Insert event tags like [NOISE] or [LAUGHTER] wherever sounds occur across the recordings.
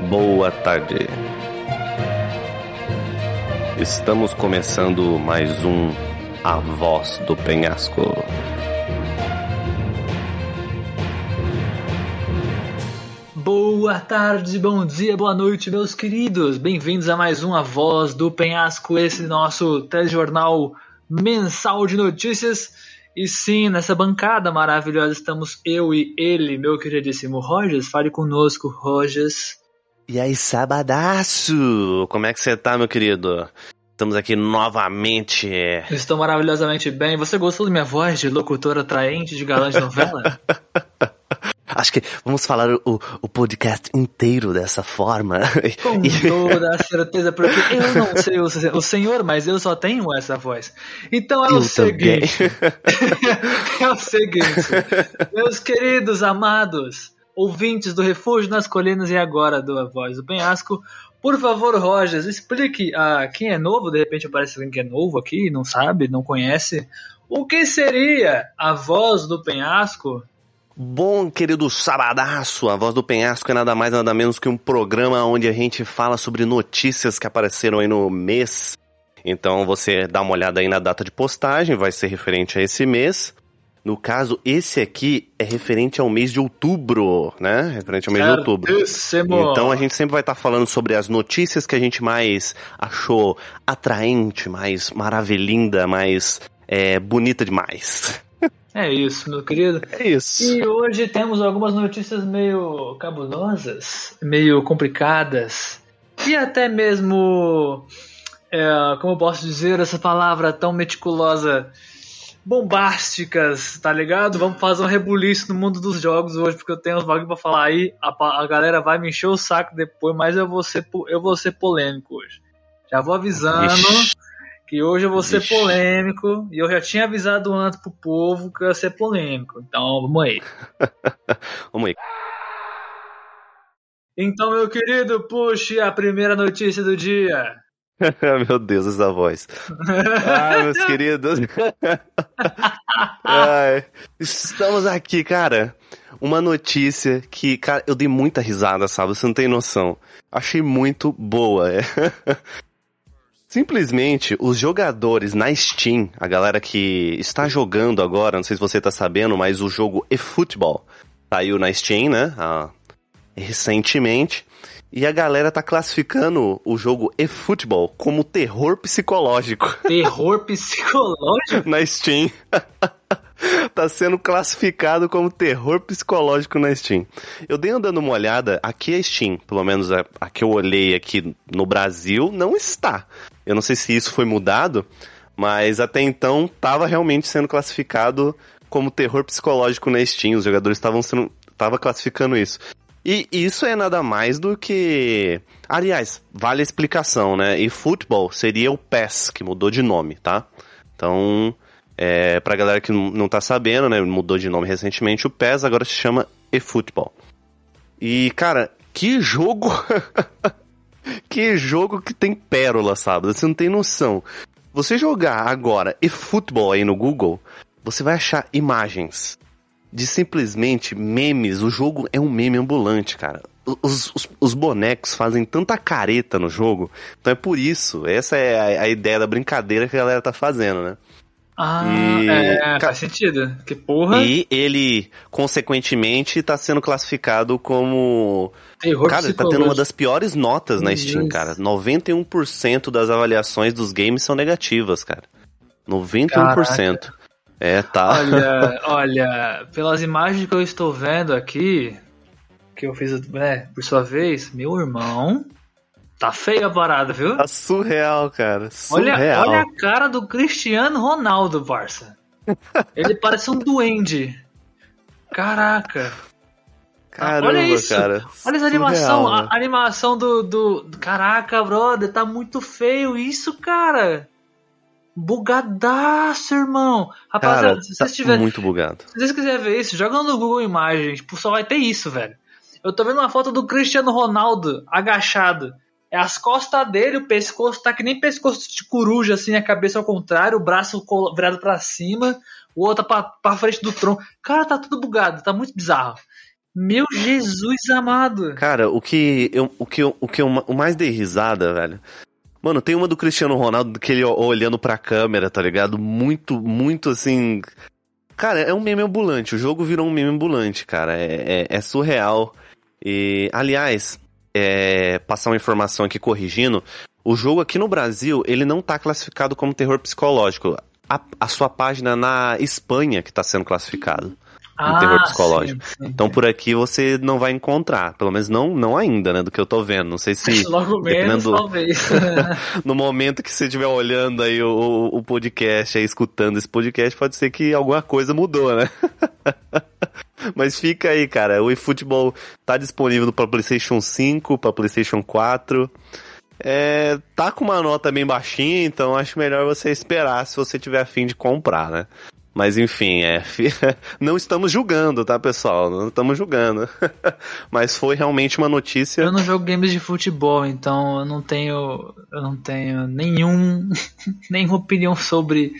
boa tarde. Estamos começando mais um A Voz do Penhasco. Boa tarde, bom dia, boa noite, meus queridos. Bem-vindos a mais um A Voz do Penhasco, esse nosso telejornal mensal de notícias. E sim, nessa bancada maravilhosa estamos eu e ele, meu queridíssimo Rogers. Fale conosco, Rogers. E aí, sabadaço! Como é que você tá, meu querido? Estamos aqui novamente. Estou maravilhosamente bem. Você gostou da minha voz de locutor atraente de galã de novela? [LAUGHS] Acho que vamos falar o, o podcast inteiro dessa forma. [LAUGHS] Com toda certeza, porque eu não sei o, o senhor, mas eu só tenho essa voz. Então é eu o seguinte. [LAUGHS] é o seguinte, meus queridos amados ouvintes do Refúgio nas Colinas e agora do A Voz do Penhasco. Por favor, Rogers, explique a quem é novo, de repente aparece alguém que é novo aqui, não sabe, não conhece, o que seria a Voz do Penhasco? Bom, querido sabadaço, a Voz do Penhasco é nada mais nada menos que um programa onde a gente fala sobre notícias que apareceram aí no mês. Então você dá uma olhada aí na data de postagem, vai ser referente a esse mês. No caso, esse aqui é referente ao mês de outubro, né? Referente ao mês Certíssimo. de outubro. Então a gente sempre vai estar tá falando sobre as notícias que a gente mais achou atraente, mais maravilhinda, mais é, bonita demais. É isso, meu querido. É isso. E hoje temos algumas notícias meio cabulosas, meio complicadas e até mesmo, é, como eu posso dizer essa palavra tão meticulosa bombásticas, tá ligado? Vamos fazer um rebuliço no mundo dos jogos hoje, porque eu tenho uns bagulho pra falar aí. A, a, galera vai me encher o saco depois, mas eu vou ser, eu vou ser polêmico hoje. Já vou avisando Ixi. que hoje eu vou ser Ixi. polêmico. E eu já tinha avisado antes pro povo que eu ia ser polêmico. Então vamos aí. [LAUGHS] vamos aí. Então, meu querido, puxe a primeira notícia do dia. [LAUGHS] Meu Deus, essa voz. Ai, meus [LAUGHS] queridos. [LAUGHS] Ai, estamos aqui, cara. Uma notícia que, cara, eu dei muita risada, sabe? Você não tem noção. Achei muito boa. É. Simplesmente, os jogadores na Steam, a galera que está jogando agora, não sei se você tá sabendo, mas o jogo eFootball saiu na Steam, né? Ah, recentemente. E a galera tá classificando o jogo eFootball como terror psicológico. [LAUGHS] Terror psicológico? na Steam. [LAUGHS] tá sendo classificado como terror psicológico na Steam. Eu dei andando uma olhada, aqui a Steam, pelo menos a, a que eu olhei aqui no Brasil, não está. Eu não sei se isso foi mudado, mas até então tava realmente sendo classificado como terror psicológico na Steam. Os jogadores estavam sendo tava classificando isso. E isso é nada mais do que. Aliás, vale a explicação, né? E futebol seria o PES, que mudou de nome, tá? Então, é, pra galera que não tá sabendo, né? Mudou de nome recentemente, o PES agora se chama eFootball. E, cara, que jogo. [LAUGHS] que jogo que tem pérola, sabe? Você não tem noção. Você jogar agora eFootball aí no Google, você vai achar imagens de simplesmente memes. O jogo é um meme ambulante, cara. Os, os, os, bonecos fazem tanta careta no jogo. Então é por isso. Essa é a, a ideia da brincadeira que a galera tá fazendo, né? Ah, e, é, faz sentido. Que porra. E ele, consequentemente, tá sendo classificado como. Terror cara, ele tá tendo uma das piores notas na Steam, cara. 91% das avaliações dos games são negativas, cara. 91%. Caraca. É, tá. Olha, [LAUGHS] olha, pelas imagens que eu estou vendo aqui, que eu fiz, né, por sua vez, meu irmão, tá feia a parada, viu? Tá surreal, cara. Surreal. Olha, olha a cara do Cristiano Ronaldo, parça. Ele [LAUGHS] parece um duende. Caraca. Caramba, olha isso. cara. Olha essa animação. A, a animação do, do. Caraca, brother, tá muito feio isso, cara. Bugadaço, irmão. Rapaziada, Cara, se vocês tá tiverem. Muito bugado. Se vocês quiserem ver isso, joga no Google Imagens. Tipo, só vai ter isso, velho. Eu tô vendo uma foto do Cristiano Ronaldo agachado. É as costas dele, o pescoço tá que nem pescoço de coruja, assim, a cabeça ao contrário, o braço virado para cima, o outro pra, pra frente do tronco. Cara, tá tudo bugado, tá muito bizarro. Meu Jesus amado! Cara, o que eu, o que eu, o que eu o mais dei risada, velho. Mano, tem uma do Cristiano Ronaldo que ele olhando pra câmera, tá ligado? Muito, muito assim. Cara, é um meme ambulante. O jogo virou um meme ambulante, cara. É, é, é surreal. E, aliás, é, passar uma informação aqui corrigindo. O jogo aqui no Brasil, ele não tá classificado como terror psicológico. A, a sua página na Espanha que tá sendo classificado ah, terror psicológico. Sim, sim, então por aqui você não vai encontrar, pelo menos não, não ainda, né, do que eu tô vendo. Não sei se [LAUGHS] logo menos talvez. [LAUGHS] no momento que você estiver olhando aí o, o podcast, aí escutando esse podcast, pode ser que alguma coisa mudou, né? [LAUGHS] Mas fica aí, cara. O eFootball tá disponível para PlayStation 5, para PlayStation 4. É, tá com uma nota bem baixinha, então acho melhor você esperar se você tiver afim de comprar, né? Mas enfim, é. [LAUGHS] Não estamos julgando, tá, pessoal? Não estamos julgando. [LAUGHS] Mas foi realmente uma notícia. Eu não jogo games de futebol, então eu não tenho. Eu não tenho nenhum. [LAUGHS] nenhuma opinião sobre.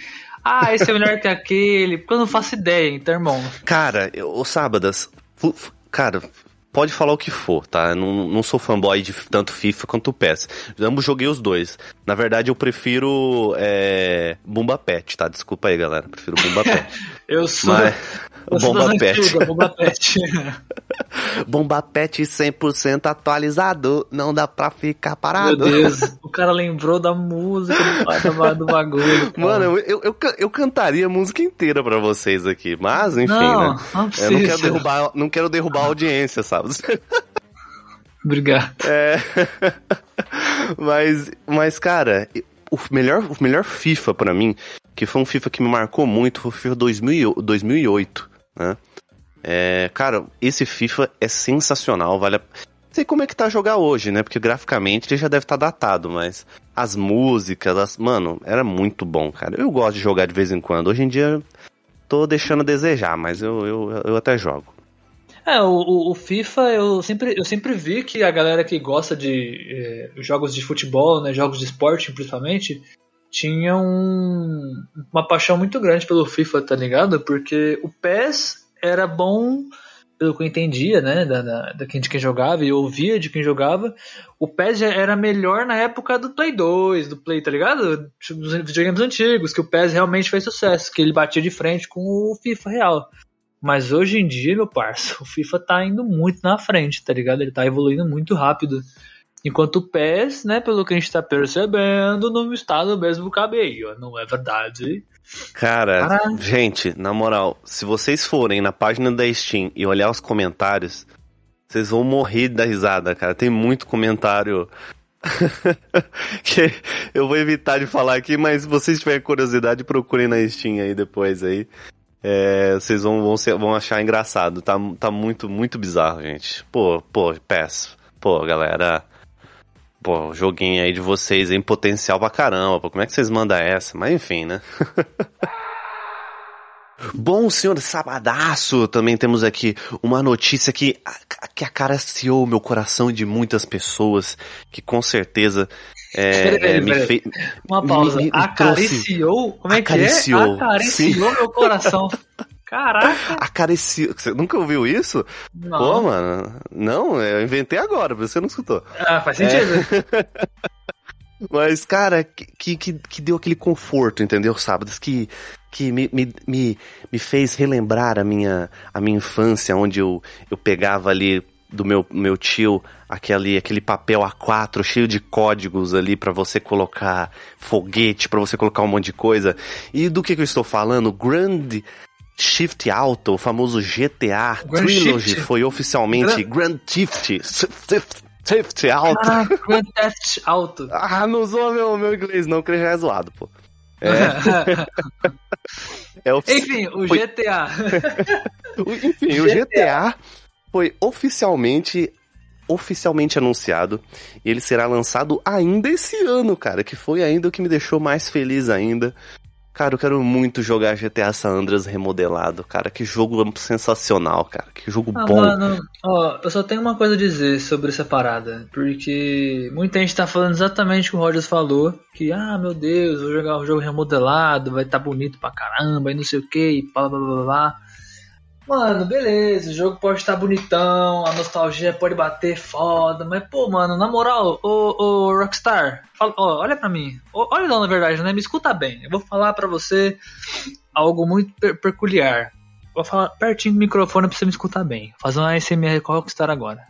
Ah, esse é melhor que aquele. Porque eu não faço ideia, então, irmão. Cara, o Sábadas. Cara, pode falar o que for, tá? Eu não, não sou fanboy de tanto FIFA quanto PES. Ambos joguei os dois. Na verdade, eu prefiro é, Bumba Pet, tá? Desculpa aí, galera. Prefiro Bumba Pet. [LAUGHS] eu sou. Mas... Bomba Pet. Antiga, Bomba Pet. [LAUGHS] Bomba Pet 100% atualizado, não dá pra ficar parado. Meu Deus, o cara lembrou da música do, do bagulho. Cara. Mano, eu, eu, eu, cantaria a música inteira pra vocês aqui, mas enfim, não, né? Não eu não quero derrubar, não quero derrubar a audiência, sabe? Obrigado. [LAUGHS] É. mas, mas, cara, o melhor, o melhor FIFA para mim, que foi um FIFA que me marcou muito, foi o FIFA 2000, 2008 né? É, cara, esse FIFA é sensacional, vale a... Sei como é que tá jogar hoje, né? Porque graficamente ele já deve estar tá datado, mas as músicas, as... mano, era muito bom, cara. Eu gosto de jogar de vez em quando. Hoje em dia tô deixando a desejar, mas eu, eu, eu até jogo. É, o, o, FIFA eu sempre, eu sempre vi que a galera que gosta de eh, jogos de futebol, né, jogos de esporte principalmente, tinha um, uma paixão muito grande pelo FIFA, tá ligado? Porque o PES era bom, pelo que eu entendia, né? Da, da, da de quem jogava e ouvia de quem jogava. O PES era melhor na época do Play 2, do Play, tá ligado? Dos videogames antigos, que o PES realmente fez sucesso, que ele batia de frente com o FIFA real. Mas hoje em dia, meu parça, o FIFA tá indo muito na frente, tá ligado? Ele tá evoluindo muito rápido. Enquanto o PES, né, pelo que a gente tá percebendo, não está no mesmo caminho, não é verdade? Cara, gente, na moral, se vocês forem na página da Steam e olhar os comentários, vocês vão morrer da risada, cara. Tem muito comentário [LAUGHS] que eu vou evitar de falar aqui, mas se vocês tiverem curiosidade, procurem na Steam aí depois aí. É, vocês vão, vão, ser, vão achar engraçado. Tá, tá muito, muito bizarro, gente. Pô, pô, PES. Pô, galera pô, joguinho aí de vocês em potencial pra caramba, pô, como é que vocês mandam essa? Mas enfim, né? [LAUGHS] Bom, senhor Sabadaço, também temos aqui uma notícia que, que acariciou meu coração de muitas pessoas, que que é, [LAUGHS] é, me fez. Uma pausa. Me, me acariciou? Como é acariciou. que é? Acariciou Sim. meu coração. [LAUGHS] Caraca! Acariciou. Você nunca ouviu isso? Não. Pô, mano. Não, eu inventei agora, você não escutou. Ah, faz sentido. É... [LAUGHS] Mas, cara, que, que, que deu aquele conforto, entendeu? Sábados que, que me, me, me, me fez relembrar a minha, a minha infância, onde eu, eu pegava ali do meu, meu tio aquele, aquele papel A4 cheio de códigos ali para você colocar foguete, para você colocar um monte de coisa. E do que, que eu estou falando? Grand Shift Auto, o famoso GTA Grand Trilogy, Shift. foi oficialmente Grand, Grand Shift. Shift Auto. Ah, Grand Theft Auto. ah, não usou meu, meu inglês não, que ele já é zoado, pô. É. [LAUGHS] é Enfim, o foi... GTA. [LAUGHS] Enfim, o GTA foi oficialmente oficialmente anunciado e ele será lançado ainda esse ano, cara, que foi ainda o que me deixou mais feliz ainda. Cara, eu quero muito jogar GTA San Andreas remodelado, cara. Que jogo sensacional, cara. Que jogo ah, bom. Mano, ó, eu só tenho uma coisa a dizer sobre essa parada. Porque muita gente tá falando exatamente o que o Rogers falou. Que, ah, meu Deus, vou jogar o jogo remodelado, vai estar tá bonito pra caramba, e não sei o que, e blá blá blá blá. Mano, beleza, o jogo pode estar bonitão, a nostalgia pode bater foda, mas pô, mano, na moral, ô, ô Rockstar, fala, ó, olha pra mim, ó, olha não, na verdade, né? Me escuta bem. Eu vou falar pra você algo muito per peculiar. Vou falar pertinho do microfone pra você me escutar bem. Vou fazer uma ASMR com Rockstar agora.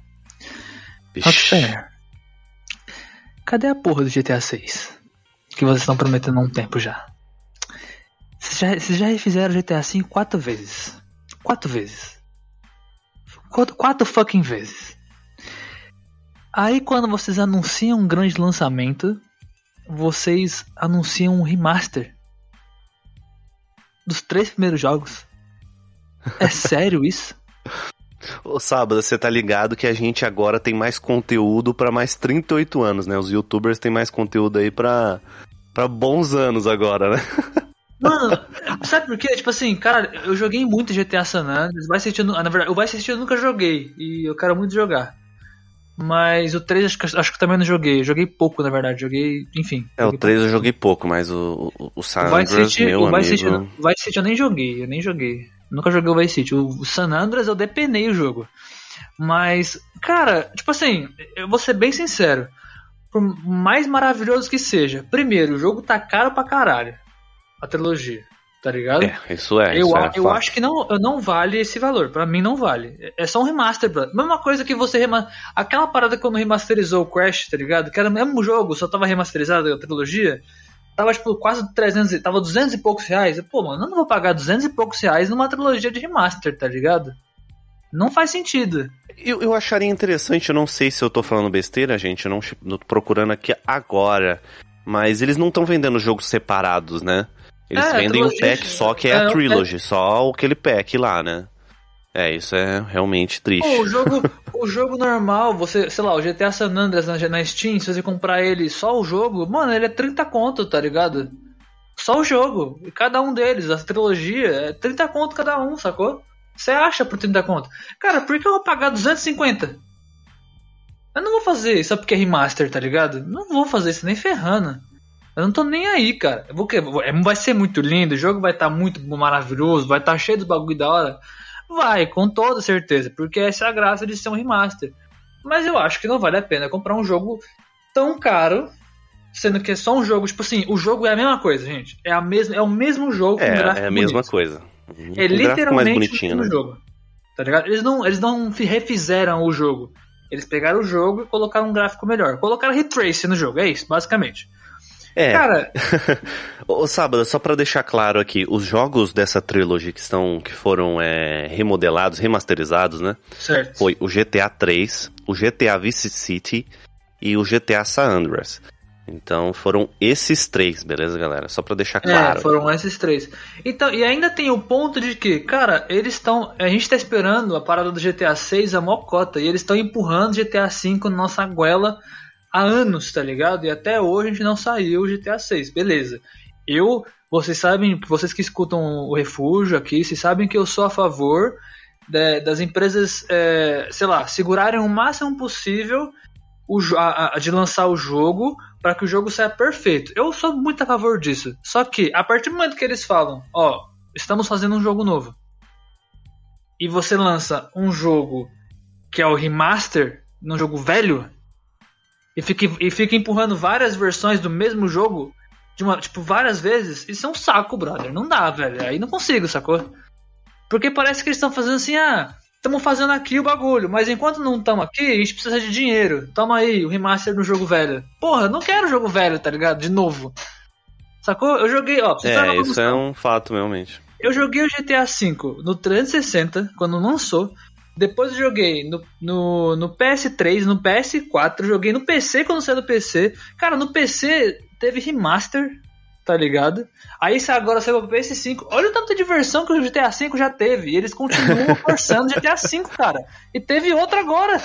Rockstar, cadê a porra do GTA 6? Que vocês estão prometendo há um tempo já. Vocês já, vocês já refizeram GTA 5 quatro vezes. Quatro vezes. Quatro, quatro fucking vezes. Aí quando vocês anunciam um grande lançamento, vocês anunciam um remaster dos três primeiros jogos. [LAUGHS] É sério isso? Ô Sábado, você tá ligado que a gente agora tem mais conteúdo para mais 38 anos, né? Os youtubers têm mais conteúdo aí pra, pra bons anos agora, né? [LAUGHS] Mano, sabe por quê? Tipo assim, cara, eu joguei muito GTA San Andreas. Vai assistir, na verdade, o Vice City eu nunca joguei. E eu quero muito jogar. Mas o 3 acho que, acho que também não joguei. Eu joguei pouco, na verdade. Joguei, enfim. É, o 3 pouco. eu joguei pouco, mas o, o, o San Andreas, o Vice City, meu o Vice amigo... City, o Vice City eu nem joguei. Eu nem joguei. Nunca joguei o Vice City. O San Andreas eu depenei o jogo. Mas, cara, tipo assim, eu vou ser bem sincero. Por mais maravilhoso que seja, primeiro, o jogo tá caro pra caralho a trilogia, tá ligado? É, isso é. Eu, isso é eu fato. acho que não, não vale esse valor. Pra mim não vale. É só um remaster, bro. Mesma coisa que você remaster. Aquela parada quando remasterizou o Crash, tá ligado? Que era o mesmo jogo, só tava remasterizado a trilogia. Tava tipo quase 300, tava 200 e poucos reais. Pô, mano, eu não vou pagar 200 e poucos reais numa trilogia de remaster, tá ligado? Não faz sentido. Eu, eu acharia interessante, eu não sei se eu tô falando besteira, gente, eu não tô procurando aqui agora. Mas eles não estão vendendo jogos separados, né? Eles É, vendem um pack só que é, é, a o Trilogy, só aquele pack lá, né? É, isso é realmente triste. Pô, o [LAUGHS] jogo, o jogo normal, você, sei lá, o GTA San Andreas na, na Steam, se você comprar ele só o jogo, mano, ele é 30 conto, tá ligado? Só o jogo. E cada um deles, a trilogia, é 30 conto cada um, sacou? Você acha por 30 conto? Cara, por que eu vou pagar 250? Eu não vou fazer isso só porque é remaster, tá ligado? Não vou fazer isso nem ferrando. Eu não tô nem aí, cara. Vou, é, vai ser muito lindo, o jogo vai estar muito maravilhoso, vai estar cheio dos bagulho da hora. Vai, com toda certeza, porque essa é a graça de ser um remaster. Mas eu acho que não vale a pena comprar um jogo tão caro, sendo que é só um jogo, tipo assim, o jogo é a mesma coisa, gente. É, a mesma, é o mesmo jogo É, gráfico é a mesma bonito. coisa. É Um mais literalmente o né? mesmo jogo. Tá ligado? Eles não, eles não fi- refizeram o jogo. Eles pegaram o jogo e colocaram um gráfico melhor. Colocaram ray tracing no jogo, é isso, basicamente. É, Cara, [LAUGHS] Ô, Sábado, só pra deixar claro aqui, os jogos dessa trilogia que estão, que foram é, remodelados, remasterizados, né? certo. Foi o GTA 3, o GTA Vice City e o GTA San Andreas. Então foram esses três, beleza, galera? Só pra deixar claro. É, foram esses três. Então, e ainda tem o ponto de que, cara, eles estão. A gente tá esperando a parada do GTA 6 a mocota. E eles estão empurrando GTA 5 na nossa goela há anos, tá ligado? E até hoje a gente não saiu o GTA 6. Beleza. Eu, vocês sabem, vocês que escutam o refúgio aqui, vocês sabem que eu sou a favor de- das empresas, é, sei lá, segurarem o máximo possível o, a- a- de lançar o jogo para que o jogo saia perfeito. Eu sou muito a favor disso. Só que a partir do momento que eles falam, ó, estamos fazendo um jogo novo, e você lança um jogo que é o remaster num jogo velho e fica, e fica empurrando várias versões do mesmo jogo de uma, tipo, várias vezes, isso é um saco, brother. Não dá, velho. Aí não consigo, sacou? Porque parece que eles estão fazendo assim, ah, estamos fazendo aqui o bagulho, mas enquanto não estamos aqui, a gente precisa de dinheiro. Toma aí o remaster do jogo velho. Porra, eu não quero jogo velho, tá ligado? De novo. Sacou? Eu joguei, ó, É, isso é um fato, realmente. Eu joguei o GTA V no 360, quando lançou. Depois eu joguei no, no, no PS3, no PS4, joguei no PC quando saiu do PC. Cara, no PC teve remaster, tá ligado? Aí agora saiu pro PS5. Olha o tanto de versão que o GTA V já teve. E eles continuam [LAUGHS] forçando o GTA V, cara. E teve outra agora.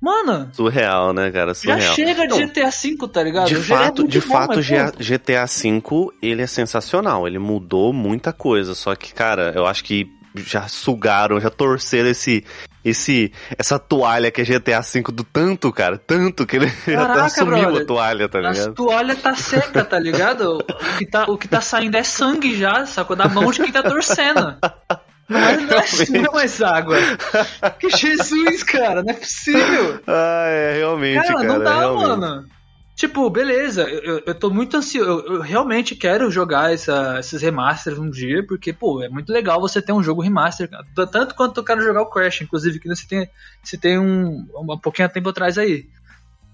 Mano, Surreal, né, cara? já Surreal. chega de GTA V, tá ligado? De é fato, muito de bom, fato, GTA V, ele é sensacional. Ele mudou muita coisa. Só que, cara, eu acho que já sugaram, já torceram esse, esse, essa toalha que é GTA V do tanto, cara, tanto que ele [LAUGHS] já Caraca, até assumiu brother. a toalha, tá A ligado? toalha tá seca, tá ligado? O que tá, o que tá saindo é sangue já, sacou? Da mão de quem tá torcendo. Não não é, não é mais água. Que Jesus, cara, não é possível. Ah, é, realmente, cara. Cara, não dá, realmente. mano. Tipo, beleza, eu, eu tô muito ansioso. Eu, eu realmente quero jogar essa, esses remasters um dia, porque, pô, é muito legal você ter um jogo remaster. Tanto quanto eu quero jogar o Crash, inclusive, que você tem, você tem um, um pouquinho de tempo atrás aí.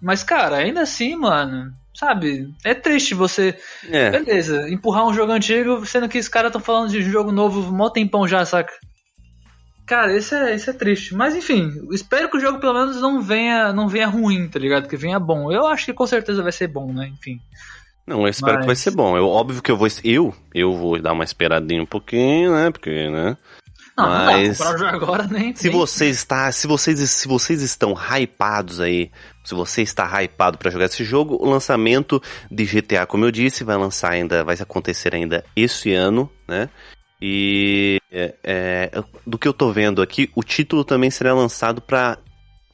Mas, cara, ainda assim, mano, sabe? É triste você. É. Beleza, empurrar um jogo antigo, sendo que os caras estão falando de jogo novo mó tempão já, saca? Cara, isso é, isso é triste. Mas enfim, espero que o jogo pelo menos não venha, não venha ruim, tá ligado? Que venha bom. Eu acho que com certeza vai ser bom, né? Enfim. Não, eu espero Mas- que vai ser bom. Eu, óbvio que eu vou. Eu, eu vou dar uma esperadinha um pouquinho, né? Porque, né? Não, Mas- não dá agora [LAUGHS] nem. Se nem- você está, se vocês, se vocês estão hypados aí, se você está hypado para jogar esse jogo, o lançamento de GTA, como eu disse, vai lançar ainda, vai acontecer ainda esse ano, né? E é, é, do que eu tô vendo aqui, o título também será lançado para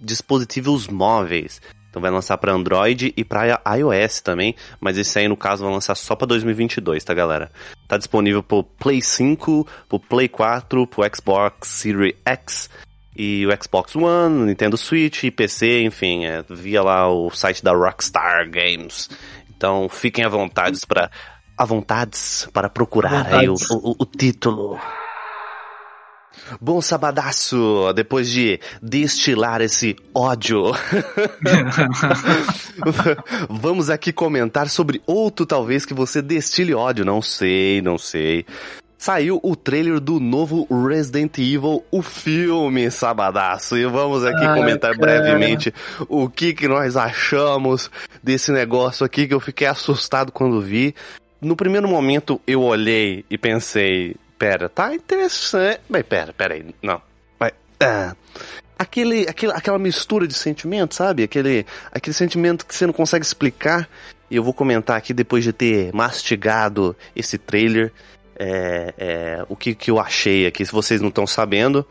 dispositivos móveis. Então vai lançar para Android e para iOS também, mas esse aí no caso vai lançar só para 2022, tá galera? Tá disponível pro Play 5, pro Play 4, pro Xbox Series X e o Xbox One, Nintendo Switch PC, enfim, é, via lá o site da Rockstar Games. Então fiquem à vontade para à vontades para procurar aí o, Vontades. o, o título. Bom sabadaço, depois de destilar esse ódio, [LAUGHS] vamos aqui comentar sobre outro talvez que você destile ódio, não sei, não sei. Saiu o trailer do novo Resident Evil, o filme Sabadaço, e vamos aqui Ai, comentar cara. brevemente o que que nós achamos desse negócio aqui que eu fiquei assustado quando vi. No primeiro momento eu olhei e pensei, pera, tá interessante. Mas pera, pera aí, não. Mas, ah, aquele, aquele, aquela mistura de sentimentos, sabe? Aquele, aquele sentimento que você não consegue explicar. E eu vou comentar aqui depois de ter mastigado esse trailer. é, é, o que, que eu achei aqui, se vocês não estão sabendo.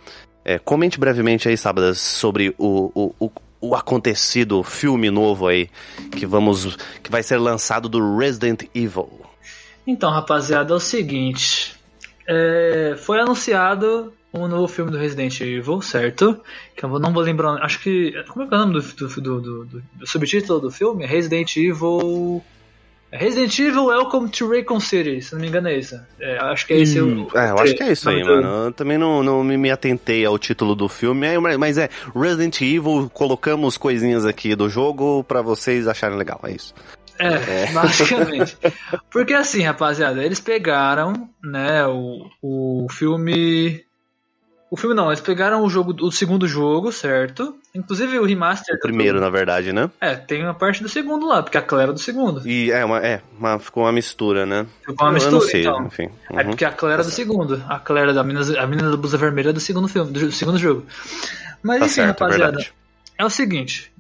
É, comente brevemente aí, Sábadas, sobre o, o, o, o acontecido filme novo aí que vamos que vai ser lançado do Resident Evil. Então, rapaziada, é o seguinte. é, foi anunciado um novo filme do Resident Evil, certo? Que eu não vou lembrar. Acho que. Como é que é o nome do, do, do, do- subtítulo do filme? Resident Evil. Resident Evil Welcome to Raycon City, se não me engano é isso. É, acho que é esse o. É, eu acho que é isso aí, mano. Eu também não, não me me atentei ao título do filme, é, mas é Resident Evil, colocamos coisinhas aqui do jogo pra vocês acharem legal, é isso. É, [LAUGHS] basicamente. Porque assim, rapaziada, eles pegaram, né, o, o filme. O filme não, eles pegaram o jogo, o segundo jogo, certo? Inclusive o remaster. O primeiro, na verdade, né? É, tem uma parte do segundo lá, porque a Claire é do segundo. E é, uma, é uma, ficou uma mistura, né? Ficou uma Eu- mistura, eu não sei, então. enfim. É Uhum. porque a Claire é do segundo. A Claire da menina, a menina da blusa vermelha é do segundo filme, do segundo jogo. Mas Tá enfim, certo, é rapaziada, é o seguinte.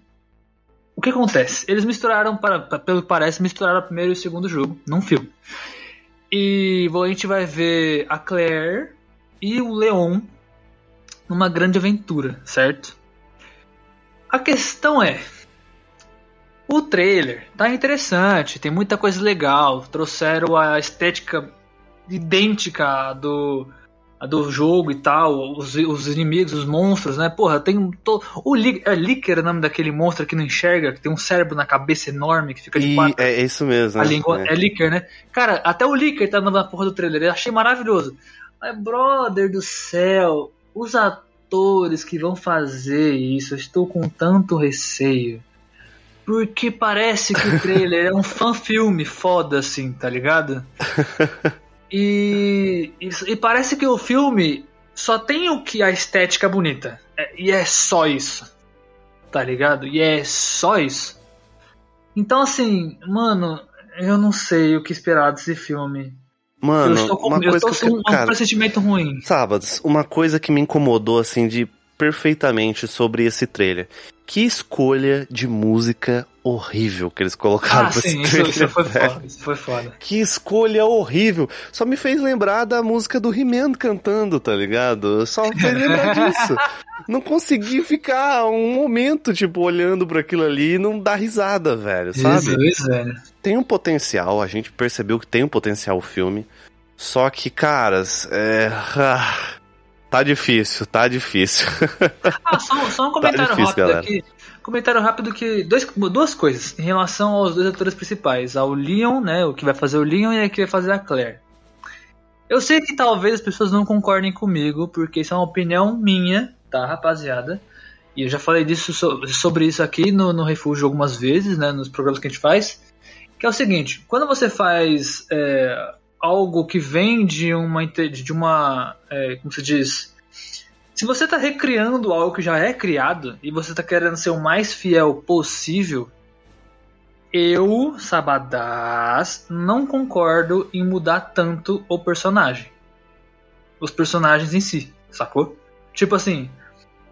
O que acontece? Eles misturaram, para, pa- pelo que parece, misturaram o primeiro e o segundo jogo num filme. E a gente vai ver a Claire e o Leon numa grande aventura, certo? A questão é. O trailer tá interessante, tem muita coisa legal. Trouxeram a estética idêntica do, do jogo e tal, os, os inimigos, os monstros, né? Porra, tem um. To... O é Licker o nome daquele monstro que não enxerga, que tem um cérebro na cabeça enorme, que fica de E quatro. é isso mesmo. A né? língua É. é Licker, né? Cara, até o Licker tá na porra do trailer. Eu achei maravilhoso. Mas, brother do céu, os atores que vão fazer isso, eu estou com tanto receio. Porque parece que o trailer é um [LAUGHS] fan-filme foda, assim, tá ligado? [LAUGHS] E, e, e parece que o filme só tem o que a estética bonita. É- e é só isso. Tá ligado? E é só isso. Então, assim, mano, eu não sei o que esperar desse filme. eu Mano, estou com, uma eu coisa estou que eu com um cara, pressentimento ruim. Sábados, uma coisa que me incomodou assim de perfeitamente sobre esse trailer. Que escolha de música horrível que eles colocaram Ah, pra sim, esse isso, trailer. isso foi velho. foda. Isso foi foda. Que escolha horrível. Só me fez lembrar da música do He-Man cantando, tá ligado? Só me fez lembrar [LAUGHS] disso. Não consegui ficar um momento, tipo, olhando pra aquilo ali e não dar risada, velho, sabe? Jesus, velho. tem um potencial, a gente percebeu que tem um potencial o filme. Só que, caras, é. Tá difícil, tá difícil. [LAUGHS] Ah, só, só um comentário Tá difícil, rápido galera. aqui. Comentário rápido que. Dois, duas coisas em relação aos dois atores principais. Ao Leon, né? O que vai fazer o Leon e o que vai fazer a Claire. Eu sei que talvez as pessoas não concordem comigo, porque isso é uma opinião minha, tá, rapaziada? E eu já falei disso so- sobre isso aqui no, no Refúgio algumas vezes, né? Nos programas que a gente faz. Que é o seguinte, quando você faz é, algo que vem de uma. de uma. é, como se diz? Se você está recriando algo que já é criado e você está querendo ser o mais fiel possível, eu, Sabadás, não concordo em mudar tanto o personagem. Os personagens em si, sacou? Tipo assim,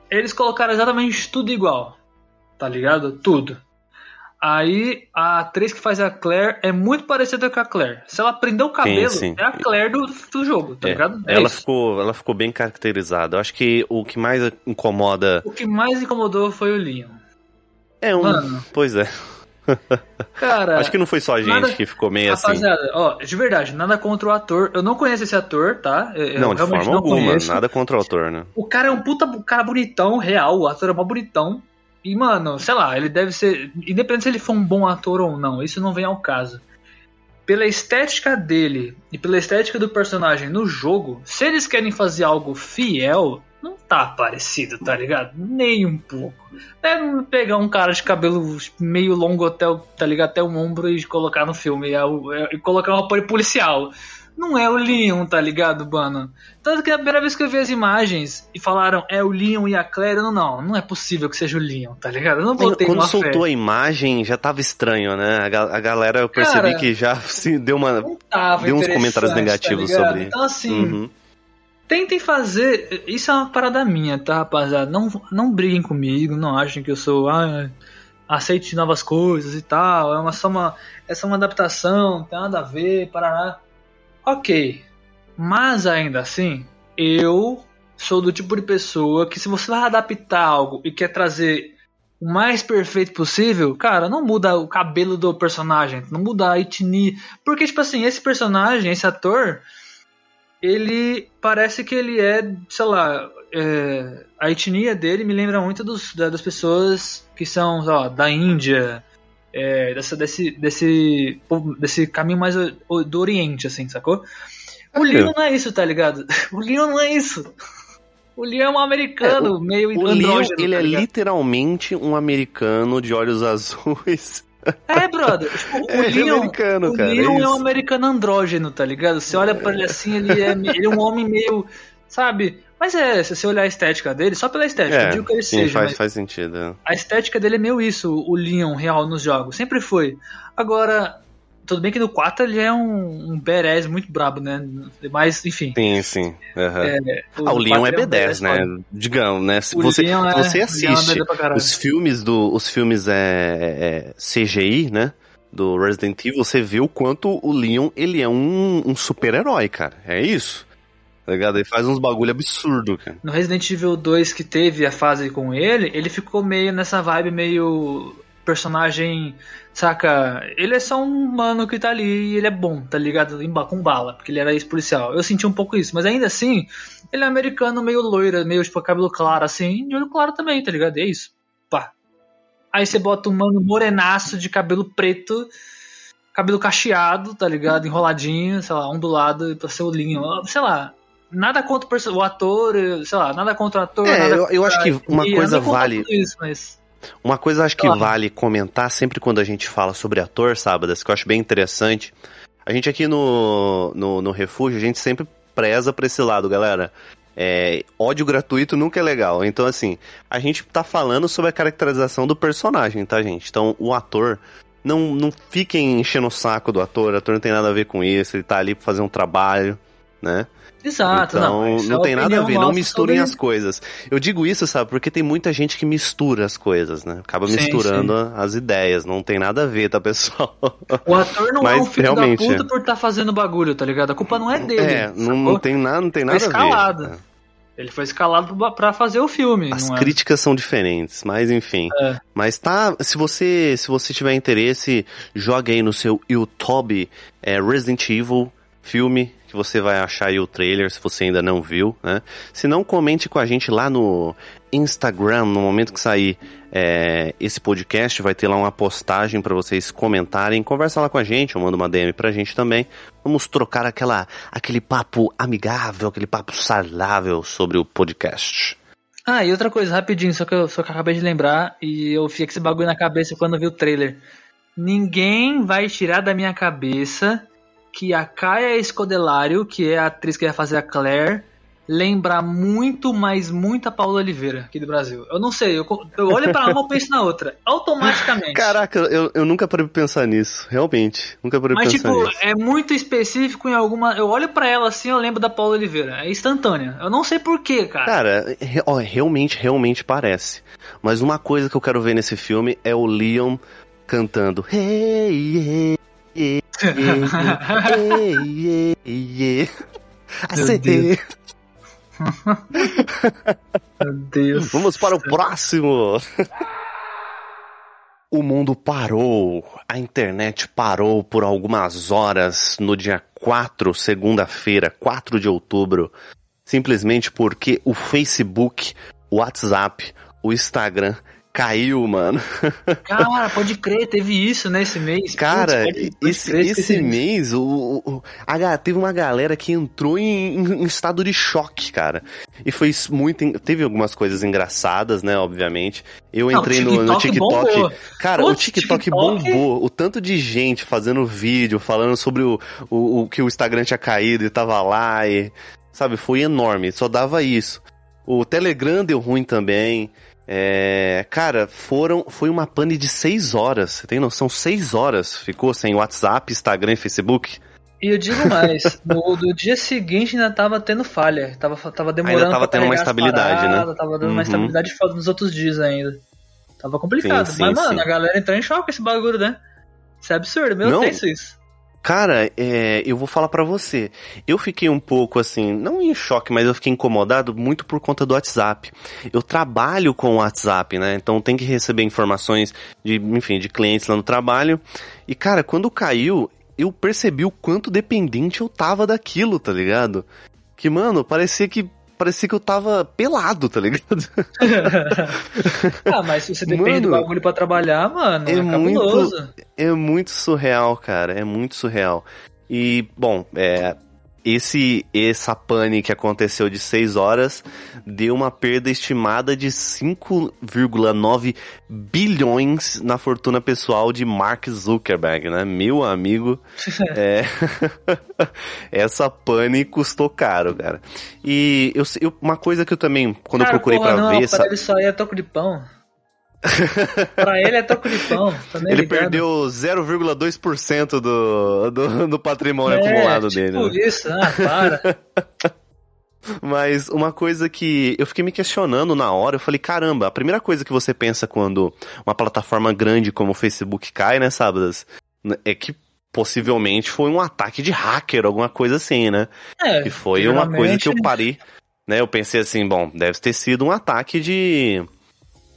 eles colocaram exatamente tudo igual, tá ligado? Tudo. Aí a atriz que faz a Claire é muito parecida com a Claire. Se ela prender o cabelo, sim. é a Claire do, do jogo, tá É, ligado? É ela, isso. ficou, ela ficou bem caracterizada. Eu acho que o que mais incomoda O que mais incomodou foi o Leon. é um. Mano. Pois é. Cara, [LAUGHS] Acho que não foi só a gente nada- que ficou meio assim. rapaziada, ó, de verdade, nada contra o ator. Eu não conheço esse ator, tá? Eu- Não, de forma não alguma. conheço. Nada contra o autor, né? O cara é um puta cara bonitão, real. O ator é mó bonitão. E, mano, sei lá, ele deve ser. Independente se ele for um bom ator ou não, isso não vem ao caso. Pela estética dele e pela estética do personagem no jogo, se eles querem fazer algo fiel, não tá parecido, tá ligado? Nem um pouco. É pegar um cara de cabelo meio longo até, tá ligado? até o ombro e colocar no filme. É é- e colocar um apoio policial. Não é o Leon, tá ligado, mano? Tanto que a primeira vez que eu vi as imagens e falaram é o Leon e a Claire, não, não, não é possível que seja o Leon, tá ligado? Eu não botei Quando uma soltou fé. a imagem, já tava estranho, né? A, ga- a galera, eu percebi Cara, que já se deu uma. Deu uns comentários tá negativos ligado? sobre- Então, assim, Uhum. tentem fazer. Isso é uma parada minha, tá, rapaziada? Não, não briguem comigo, não achem que eu sou. Ah, aceite novas coisas e tal. É uma, só uma, é só uma adaptação, não tem nada a ver, parará. Ok. Mas ainda assim, eu sou do tipo de pessoa que se você vai adaptar algo e quer trazer o mais perfeito possível, cara, não muda o cabelo do personagem, não muda a etnia. Porque, tipo assim, esse personagem, esse ator, ele parece que ele é, sei lá, é, a etnia dele me lembra muito dos, da- das pessoas que são ó, da Índia, é, dessa, desse, desse, desse caminho mais o- o- do Oriente, assim, sacou? O É. Leon não é isso, tá ligado? [LAUGHS] O Leon não é isso. O Leon é um americano, meio O Leon, andrógeno, ele tá é literalmente um americano de olhos [LAUGHS] azuis. É, brother. Tipo, o É, [LAUGHS] ele é Leon, americano, o cara, é Leon é, um isso. americano andrógeno, tá ligado? Você olha pra ele assim, ele é, ele é um homem meio. Sabe? Mas é, se você olhar a estética dele, só pela estética, digo que ele sim, seja, faz, faz sentido. a estética dele é meio isso, o Leon real nos jogos. Sempre foi. Agora, tudo bem que no 4 ele é um, um badass muito brabo, né? Mas, enfim. Sim, sim. aham. É, ah, o Leon é 4 um B10, né? Digamos, né? Se O você, Leon é- você o Leon é assiste B10 caralho. os filmes do. Os filmes é, é, CGI, né? Do Resident Evil, você vê o quanto o Leon ele é um, um super-herói, cara. É isso. Tá ligado? Ele faz uns bagulho absurdo, cara. No Resident Evil 2 que teve a fase com ele, ele ficou meio nessa vibe meio personagem, saca? Ele é só um mano que tá ali e ele é bom, tá ligado? Com bala, porque ele era ex-policial. Eu senti um pouco isso, mas ainda assim, ele é americano meio loira, meio tipo cabelo claro assim, de olho claro também, tá ligado? E é isso. Pá. Aí você bota um mano morenaço de cabelo preto, cabelo cacheado, tá ligado? Enroladinho, sei lá, ondulado pra ser o Leon. Sei lá, nada contra o, ator, sei lá, nada contra o ator. É, eu- eu acho que uma etnia, coisa vale- Isso, mas... Uma coisa acho que Claro. vale comentar sempre quando a gente fala sobre ator, Sábadas, que eu acho bem interessante. A gente aqui no, no, no Refúgio, a gente sempre preza pra esse lado, galera. É, ódio gratuito nunca é legal. Então, assim, a gente tá falando sobre a caracterização do personagem, tá, gente? Então, o ator. Não, não fiquem enchendo o saco do ator, o ator não tem nada a ver com isso, ele tá ali pra fazer um trabalho, né? Exato, então, não. é tem nada a ver, não misturem sobre- as coisas. Eu digo isso, sabe, porque tem muita gente que mistura as coisas, né? Acaba Sim, misturando as ideias, não tem nada a ver, tá, pessoal? O ator não é Mas, um filho realmente, da puta por estar fazendo bagulho, tá ligado? A culpa não é dele. é, não, não tem nada, não tem Foi nada a escalado. ver. né? Ele foi escalado pra- pra fazer o filme. As não é? críticas são diferentes, mas enfim. É. Mas tá, se você se você tiver interesse, joga aí no seu YouTube é, Resident Evil filme que você vai achar aí o trailer se você ainda não viu, né? Se não, comente com a gente lá no Instagram, no momento que sair é, esse podcast, vai ter lá uma postagem para vocês comentarem. Conversa lá com a gente, ou manda uma DM pra gente também. Vamos trocar aquela, aquele papo amigável, aquele papo saudável sobre o podcast. Ah, e outra coisa, rapidinho, só que, eu, só que eu acabei de lembrar e eu fiquei com esse bagulho na cabeça quando vi o trailer. Ninguém vai tirar da minha cabeça que a Kaia Escodelário, que é a atriz que vai fazer a Claire, lembra muito, mas muito a Paula Oliveira aqui do Brasil. Eu não sei, eu, eu olho pra uma e penso na outra, automaticamente. Caraca, eu, eu nunca parei pra pensar nisso, realmente. Nunca parei mas, pensar tipo, nisso. é muito específico em alguma. Eu olho para ela assim, eu lembro da Paula Oliveira. É instantânea. Eu não sei porquê, cara. Cara, ó, realmente, realmente parece. Mas uma coisa que eu quero ver nesse filme é o Leon cantando Hey, yeah, yeah, yeah, yeah. Meu Deus. Vamos para o próximo. O mundo parou, a internet parou por algumas horas no dia 4, segunda-feira, 4 de outubro, simplesmente porque o Facebook, o WhatsApp, o Instagram caiu, mano. [LAUGHS] Cara, pode crer, teve isso nesse mês. Cara, Putz, pode, pode esse, crer, esse mês, o, o, a, teve uma galera que entrou em, em, estado de choque, cara. E foi muito. Teve algumas coisas engraçadas, né, obviamente. Eu entrei Não, no, no, TikTok. Bombou. Cara, o TikTok, TikTok, bombou. O tanto de gente fazendo vídeo, falando sobre o, o, o que o Instagram tinha caído e tava lá. E, sabe, foi enorme. Só dava isso. O Telegram deu ruim também. É, cara, foram, foi uma pane de seis horas. Você tem noção? Seis horas ficou sem WhatsApp, Instagram e Facebook. E eu digo mais, no, do dia seguinte ainda tava tendo falha, tava, tava demorando ainda tava tendo uma estabilidade, paradas, né? Tava dando uhum. uma estabilidade foda nos outros dias ainda. Tava complicado. Sim, sim, Mas, mano, sim. a galera entrou em choque com esse bagulho, né? Isso é absurdo, meu Não, tenso isso. Cara, é, eu vou falar para você. Eu fiquei um pouco assim, não em choque, mas eu fiquei incomodado muito por conta do WhatsApp. Eu trabalho com o WhatsApp, né? Então tem que receber informações de, enfim, de clientes lá no trabalho. E cara, quando caiu, eu percebi o quanto dependente eu tava daquilo, tá ligado? Que, mano, parecia que parecia que eu tava pelado, tá ligado? [LAUGHS] ah, mas se você depende mano, do bagulho pra trabalhar, mano, é, é muito, é muito surreal, cara, é muito surreal. E, bom, é, esse essa pane que aconteceu de 6 horas deu uma perda estimada de 5,9 bilhões na fortuna pessoal de Mark Zuckerberg, né? Meu amigo, [LAUGHS] é... [LAUGHS] essa pane custou caro, cara. E eu, eu, uma coisa que eu também, quando cara, eu procurei para ver... Para ele só é toco de pão. [LAUGHS] pra ele é toco de pão. Tá ele ligado? perdeu 0,2% do, do, do patrimônio é, acumulado tipo dele. Né? isso, ah, para. [LAUGHS] Mas uma coisa que eu fiquei me questionando na hora, eu falei, caramba, a primeira coisa que você pensa quando uma plataforma grande como o Facebook cai, né, Sábadas? É que possivelmente foi um ataque de hacker, alguma coisa assim, né? É, que foi uma coisa que eu parei, né? Eu pensei assim, bom, deve ter sido um ataque de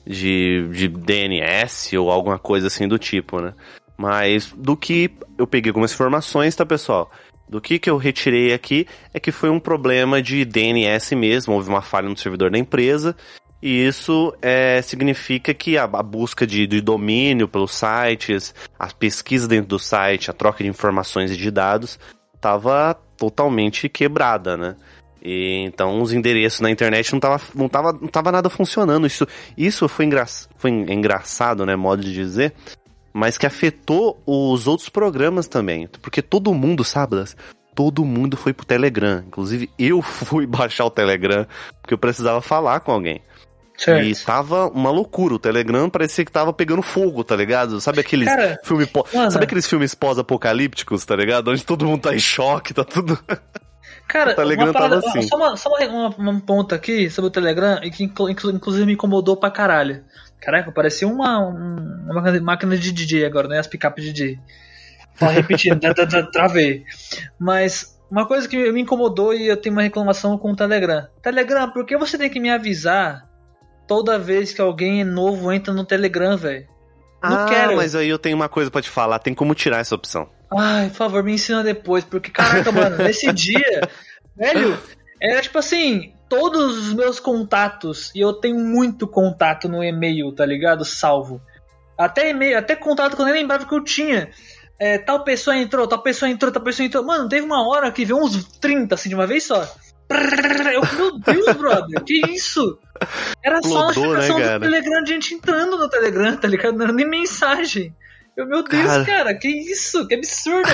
de, de DNS ou alguma coisa assim do tipo, né? Mas do que eu peguei algumas informações, tá, pessoal? Do que, que eu retirei aqui é que foi um problema de DNS mesmo, houve uma falha no servidor da empresa, e isso é, significa que a, a busca de, de, domínio pelos sites, a pesquisa dentro do site, a troca de informações e de dados, estava totalmente quebrada, né? E, então os endereços na internet não tava, não tava, não tava nada funcionando. Isso, isso foi, engra, foi engraçado, né? Modo de dizer. Mas que afetou os outros programas também. Porque todo mundo, sabe? Todo mundo foi pro Telegram. Inclusive eu [LAUGHS] fui baixar o Telegram porque eu precisava falar com alguém. Certo. E tava uma loucura. O Telegram parecia que tava pegando fogo, tá ligado? Sabe aqueles Cara, filme Sabe aqueles filmes pós-apocalípticos, tá ligado? Onde todo mundo tá em choque, tá tudo. [LAUGHS] Cara, o Telegram parada, tava assim. Só, uma, só uma, uma, ponta aqui sobre o Telegram e que inclusive me incomodou pra caralho. Caraca, parecia uma, uma máquina de DJ agora, né? As picape DJ. Fala repetindo, travei. Mas uma coisa que me incomodou e eu tenho uma reclamação com o Telegram. Telegram, por que você tem que me avisar toda vez que alguém novo entra no Telegram, velho? Não ah, quero. mas aí eu tenho uma coisa pra te falar, tem como tirar essa opção. Ai, por favor, me ensina depois, porque caraca, mano, nesse [LAUGHS] dia, velho, era tipo assim, todos os meus contatos, e eu tenho muito contato no e-mail, tá ligado? Salvo. Até e-mail, até contato que eu nem lembrava que eu tinha. É, tal pessoa entrou, tal pessoa entrou, tal pessoa entrou. Mano, teve uma hora que veio uns 30 assim de uma vez só. Eu, meu Deus, brother, que isso? Era só né, notificação cara? do Telegram, de gente entrando no Telegram, tá ligado? Não era nem mensagem. Eu, meu Deus, Cara. cara, que isso? Que absurdo!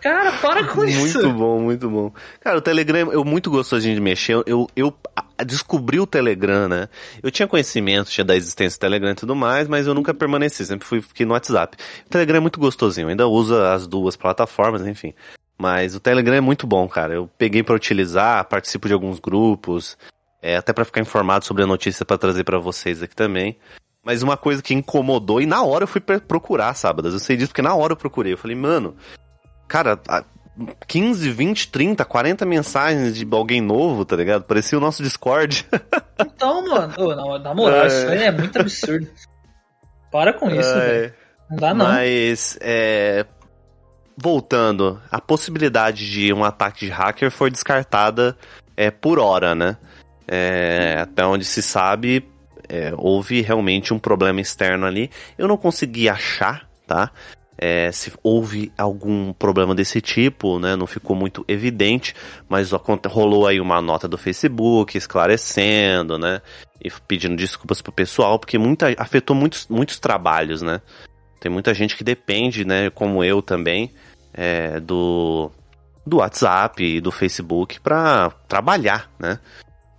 cara, para com muito isso! bom, muito bom. Cara, o Telegram é muito gostosinho de mexer. Eu, eu a- descobri o Telegram, né? Eu tinha conhecimento tinha da existência do Telegram e tudo mais, mas eu nunca permaneci, sempre fui fiquei no WhatsApp. O Telegram é muito gostosinho, eu ainda usa as duas plataformas, enfim. Mas o Telegram é muito bom, cara. Eu peguei pra utilizar, participo de alguns grupos, é, até pra ficar informado sobre a notícia pra trazer pra vocês aqui também. Mas uma coisa que incomodou, e na hora eu fui procurar sábados. Eu sei disso porque na hora eu procurei. Eu falei, mano, cara, a- 15, 20, 30, 40 mensagens de alguém novo, tá ligado? Parecia o nosso Discord. [LAUGHS] Então, mano, na moral, É. isso aí é muito absurdo. Para com isso, É, velho. Não dá não. Mas, é, voltando, a possibilidade de um ataque de hacker foi descartada é, por hora, né? É, até onde se sabe, é, houve realmente um problema externo ali. Eu não consegui achar, tá? É, se houve algum problema desse tipo, né? Não ficou muito evidente, mas rolou aí uma nota do Facebook esclarecendo, né? E pedindo desculpas pro pessoal, porque muita, afetou muitos, muitos trabalhos, né? Tem muita gente que depende, né? Como eu também, é, do, do WhatsApp e do Facebook pra trabalhar, né?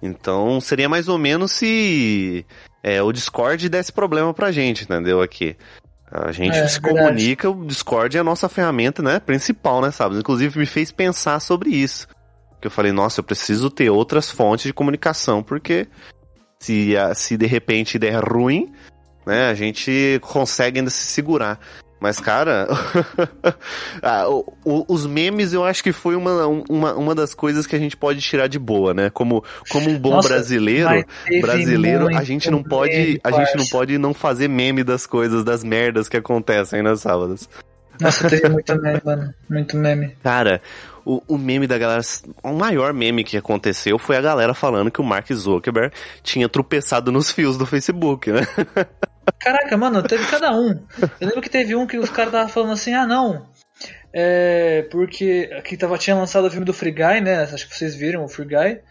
Então seria mais ou menos se é, o Discord desse problema pra gente, entendeu? Aqui. A gente É, se verdade. comunica, o Discord é a nossa ferramenta, né, principal, né, sabe? Inclusive me fez pensar sobre isso. Que eu falei, nossa, eu preciso ter outras fontes de comunicação, porque se, se de repente der ruim, né, a gente consegue ainda se segurar. Mas, cara, [LAUGHS] ah, o- o- os memes eu acho que foi uma, uma, uma das coisas que a gente pode tirar de boa, né? Como, como um bom Nossa, brasileiro, brasileiro, a gente não pode, meme, a gente não pode não fazer meme das coisas, das merdas que acontecem nas sábados. Nossa, teve [LAUGHS] muito meme, mano. Muito meme. Cara, o, o meme da galera, o maior meme que aconteceu foi a galera falando que o Mark Zuckerberg tinha tropeçado nos fios do Facebook, né? [LAUGHS] Caraca, mano, teve cada um. Eu lembro que teve um que os caras estavam falando assim, ah não. É. Porque aqui tava, tinha lançado o filme do Free Guy, né? Acho que vocês viram o Free Guy.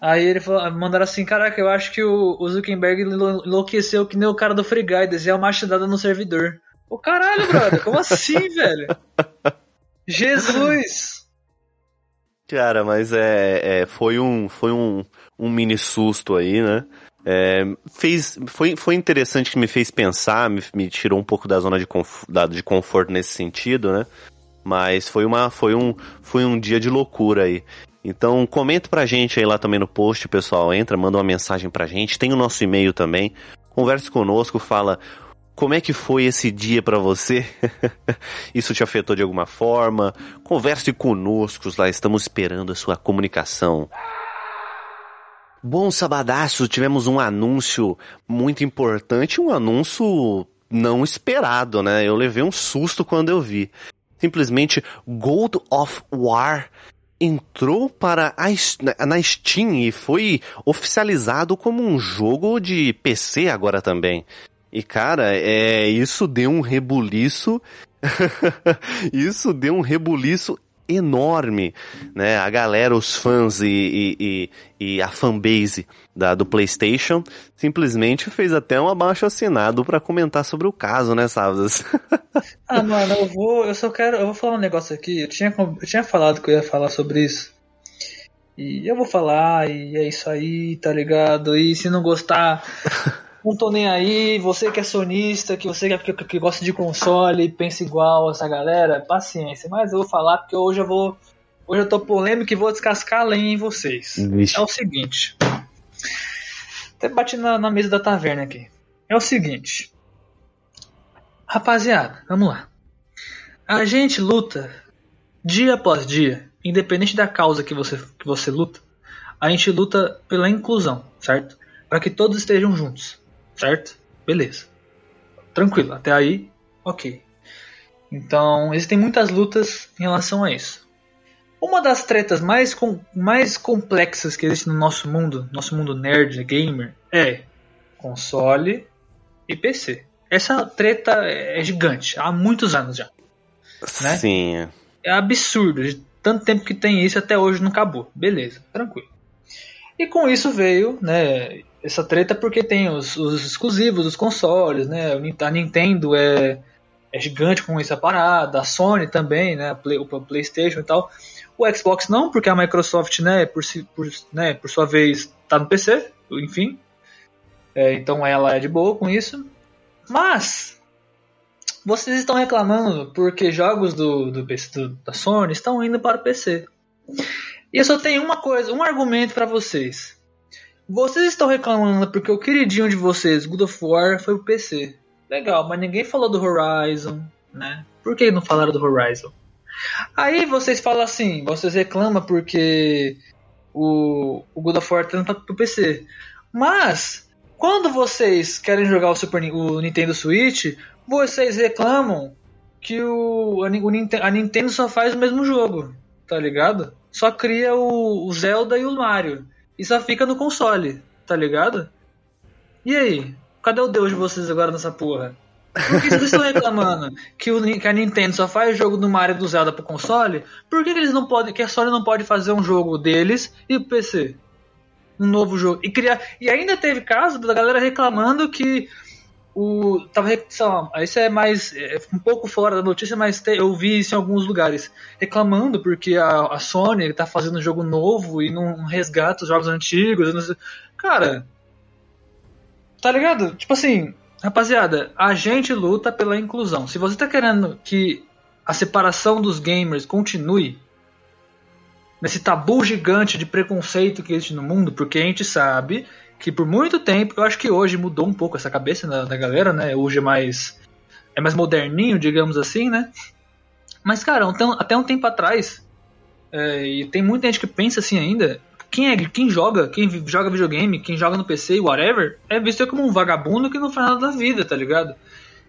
Aí ele falou, mandaram assim, caraca, eu acho que o, o Zuckerberg enlo- enlouqueceu que nem o cara do Free Guy, desenhar uma machadada no servidor. Ô caralho, brother, como assim, [LAUGHS] velho? Jesus! Cara, mas é, é, foi um foi um, um mini susto aí, né? É, fez, foi, foi interessante que me fez pensar, me, me tirou um pouco da zona de, conf, da- de conforto nesse sentido, né? Mas foi, uma, foi, um, foi um dia de loucura aí. Então comenta pra gente aí lá também no post, pessoal. Entra, manda uma mensagem pra gente. Tem o nosso e-mail também. Converse conosco, fala como é que foi esse dia pra você? [LAUGHS] Isso te afetou de alguma forma? Converse conosco, lá estamos esperando a sua comunicação. Bom sabadaço, tivemos um anúncio muito importante, um anúncio não esperado, né? Eu levei um susto quando eu vi. Simplesmente Gold of War entrou para a, na Steam e foi oficializado como um jogo de PC agora também. E cara, é isso deu um rebuliço. [LAUGHS] isso deu um rebuliço enorme, né? A galera, os fãs e, e, e, e a fanbase da, do PlayStation simplesmente fez até um abaixo assinado para comentar sobre o caso, né, Sábados? Ah, mano, eu vou. Eu só quero. Eu vou falar um negócio aqui. Eu tinha, eu tinha falado que eu ia falar sobre isso. E eu vou falar, e é isso aí, tá ligado? E se não gostar, [LAUGHS] não tô nem aí. Você que é sonista, que você que, que, que gosta de console, pensa igual essa galera, paciência. Mas eu vou falar porque hoje eu vou. Hoje eu tô polêmico e vou descascar a lenha em vocês. Vixe. É o seguinte. Até bati na, na mesa da taverna aqui. É o seguinte. Rapaziada, vamos lá. A gente luta dia após dia, independente da causa que você, que você luta, a gente luta pela inclusão, certo? Para que todos estejam juntos, certo? Beleza. Tranquilo, até aí, ok. Então, existem muitas lutas em relação a isso. Uma das tretas mais, com, mais complexas que existe no nosso mundo, nosso mundo nerd, gamer, é console e PC. Essa treta é gigante, há muitos anos já. Né? Sim. É absurdo, de tanto tempo que tem isso até hoje não acabou. Beleza, tranquilo. E com isso veio, né, essa treta porque tem os, os exclusivos dos consoles, né? A Nintendo é, é gigante com essa parada, a Sony também, né? Play, o PlayStation e tal. O Xbox não, porque a Microsoft, né, por, si, por, né, por sua vez, tá no PC, enfim. É, então ela é de boa com isso. Mas vocês estão reclamando porque jogos do, do, do da Sony estão indo para o PC. E eu só tenho uma coisa, um argumento para vocês. Vocês estão reclamando porque o queridinho de vocês, God of War, foi o PC. Legal, mas ninguém falou do Horizon, né? Por que não falaram do Horizon? Aí vocês falam assim, vocês reclamam porque o, o God of War tá pro PC. Mas, quando vocês querem jogar o, Super, o Nintendo Switch, vocês reclamam que o, a, o, a Nintendo só faz o mesmo jogo, tá ligado? Só cria o, o Zelda e o Mario. E só fica no console, tá ligado? E aí? Cadê o Deus de vocês agora nessa porra? Por que vocês estão reclamando que, o, que a Nintendo só faz jogo do Mario do Zelda pro console? Por que, que, eles não podem. que a Sony não pode fazer um jogo deles e pro PC? Um novo jogo. E criar. E ainda teve caso da galera reclamando que o. Tava. Isso é mais. É um pouco fora da notícia, mas te, eu vi isso em alguns lugares. Reclamando porque a, a Sony tá fazendo um jogo novo e não resgata os jogos antigos. Cara. Tá ligado? Tipo assim, Rapaziada, a gente luta pela inclusão. Se você está querendo que a separação dos gamers continue nesse tabu gigante de preconceito que existe no mundo, porque a gente sabe que por muito tempo, eu acho que hoje mudou um pouco essa cabeça da, da galera, né? Hoje é mais é mais moderninho, digamos assim, né? Mas cara, até um tempo atrás, é, e tem muita gente que pensa assim ainda, quem, é, quem joga, quem joga videogame, quem joga no PC, whatever, é visto como um vagabundo que não faz nada da vida, tá ligado?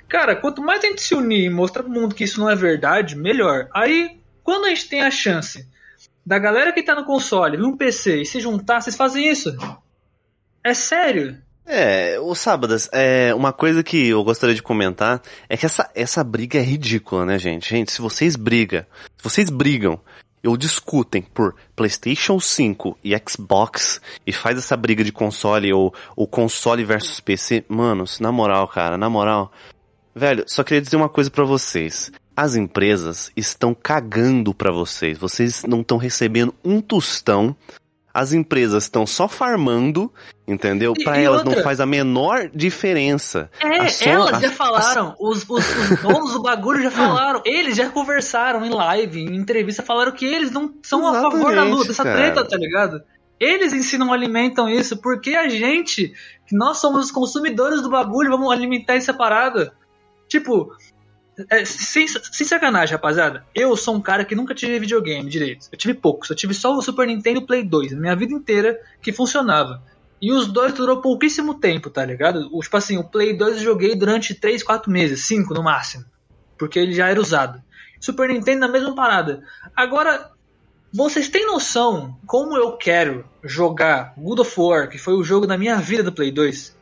Cara, quanto mais a gente se unir e mostrar pro mundo que isso não é verdade, melhor. Aí, quando a gente tem a chance da galera que tá no console vir um PC e se juntar, vocês fazem isso. É sério. É, o Sábadas, é, uma coisa que eu gostaria de comentar é que essa, essa briga é ridícula, né, gente? Gente, se vocês brigam, se vocês brigam ou discutem por PlayStation 5 e Xbox e faz essa briga de console ou, ou console versus PC, manos, na moral, cara, na moral. Velho, só queria dizer uma coisa para vocês. As empresas estão cagando para vocês. Vocês não estão recebendo um tostão as empresas estão só farmando, entendeu? Para elas outra? não faz a menor diferença. É, elas já falaram, os, os, os donos do bagulho já falaram, eles já conversaram em live, em entrevista, falaram que eles não são Exatamente, a favor da luta, dessa treta, tá ligado? Eles ensinam, alimentam isso, porque a gente, que nós somos os consumidores do bagulho, vamos alimentar essa parada. Tipo, é, sem, sem sacanagem, rapaziada. Eu sou um cara que nunca tive videogame direito. Eu tive poucos. Eu tive só o Super Nintendo e o Play 2. Na minha vida inteira que funcionava. E os dois durou pouquíssimo tempo, tá ligado? O, tipo assim, o Play 2 eu joguei durante 3, 4 meses, 5 no máximo. Porque ele já era usado. Super Nintendo na mesma parada. Agora, vocês têm noção como eu quero jogar God of War, que foi o jogo da minha vida do Play 2?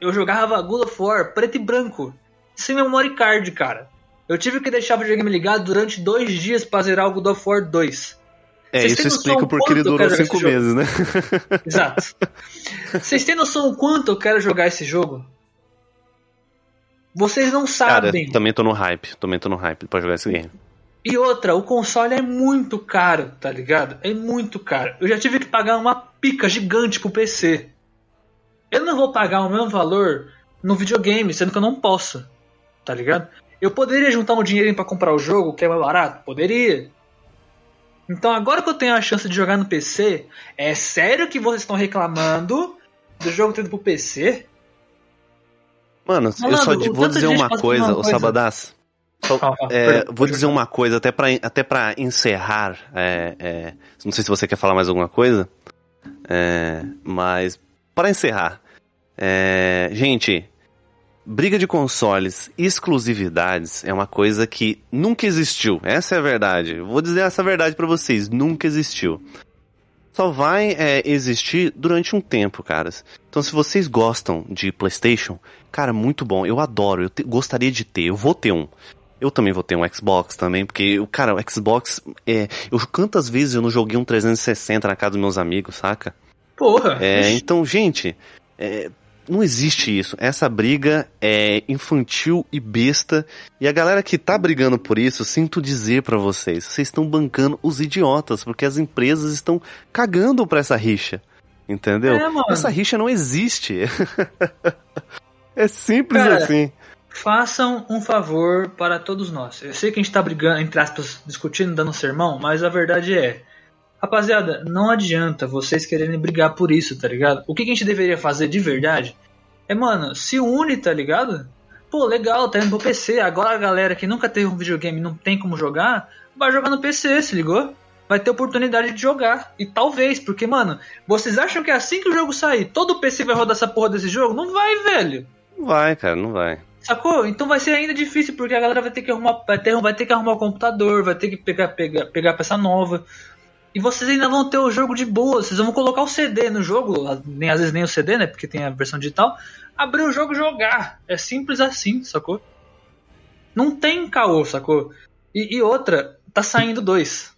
Eu jogava God of War preto e branco, sem memory card, cara. Eu tive que deixar o videogame ligado durante dois dias pra zerar o God of War 2. É, Vocês isso explica porque ele durou cinco meses, né? [LAUGHS] Exato. Vocês têm noção o quanto eu quero jogar esse jogo? Vocês não sabem. Cara, também tô no hype. Também tô no hype pra jogar esse game. E outra, o console é muito caro, tá ligado? É muito caro. Eu já tive que pagar uma pica gigante pro PC. Eu não vou pagar o mesmo valor no videogame, sendo que eu não posso. Tá ligado? Eu poderia juntar um dinheirinho para comprar o jogo, que é mais barato? Poderia. Então agora que eu tenho a chance de jogar no PC, é sério que vocês estão reclamando do jogo tendo pro PC? Mano, eu só vou dizer uma coisa, o Sabadás. Só, ah, é, vou dizer uma coisa, até pra, até pra encerrar. É, é, não sei se você quer falar mais alguma coisa. É, mas, para encerrar. É, gente, briga de consoles, exclusividades é uma coisa que nunca existiu. Essa é a verdade. Vou dizer essa verdade para vocês, nunca existiu. Só vai é, existir durante um tempo, caras. Então, se vocês gostam de PlayStation, cara, muito bom. Eu adoro. Eu te, gostaria de ter. Eu vou ter um. Eu também vou ter um Xbox também, porque, cara, o Xbox é. Eu quantas vezes eu não joguei um 360 na casa dos meus amigos, saca? Porra! É, então, gente, é, não existe isso. Essa briga é infantil e besta. E a galera que tá brigando por isso, sinto dizer para vocês, vocês estão bancando os idiotas, porque as empresas estão cagando pra essa rixa. Entendeu? É, essa rixa não existe. [LAUGHS] é simples Cara, assim. Façam um favor para todos nós. Eu sei que a gente tá brigando, entre aspas, discutindo, dando sermão, mas a verdade é. Rapaziada, não adianta vocês quererem brigar por isso, tá ligado? O que a gente deveria fazer de verdade é, mano, se une, tá ligado? Pô, legal, tá indo pro PC. Agora a galera que nunca teve um videogame e não tem como jogar, vai jogar no PC, se ligou? Vai ter oportunidade de jogar. E talvez, porque, mano, vocês acham que é assim que o jogo sair, todo o PC vai rodar essa porra desse jogo? Não vai, velho. Não vai, cara, não vai. Sacou? Então vai ser ainda difícil, porque a galera vai ter que arrumar, vai ter, vai ter que arrumar o computador, vai ter que pegar, pegar, pegar peça nova. E vocês ainda vão ter o jogo de boa. Vocês vão colocar o CD no jogo, nem às vezes nem o CD, né? Porque tem a versão digital. Abrir o jogo e jogar. É simples assim, sacou? Não tem caô, sacou? E, e outra, tá saindo dois.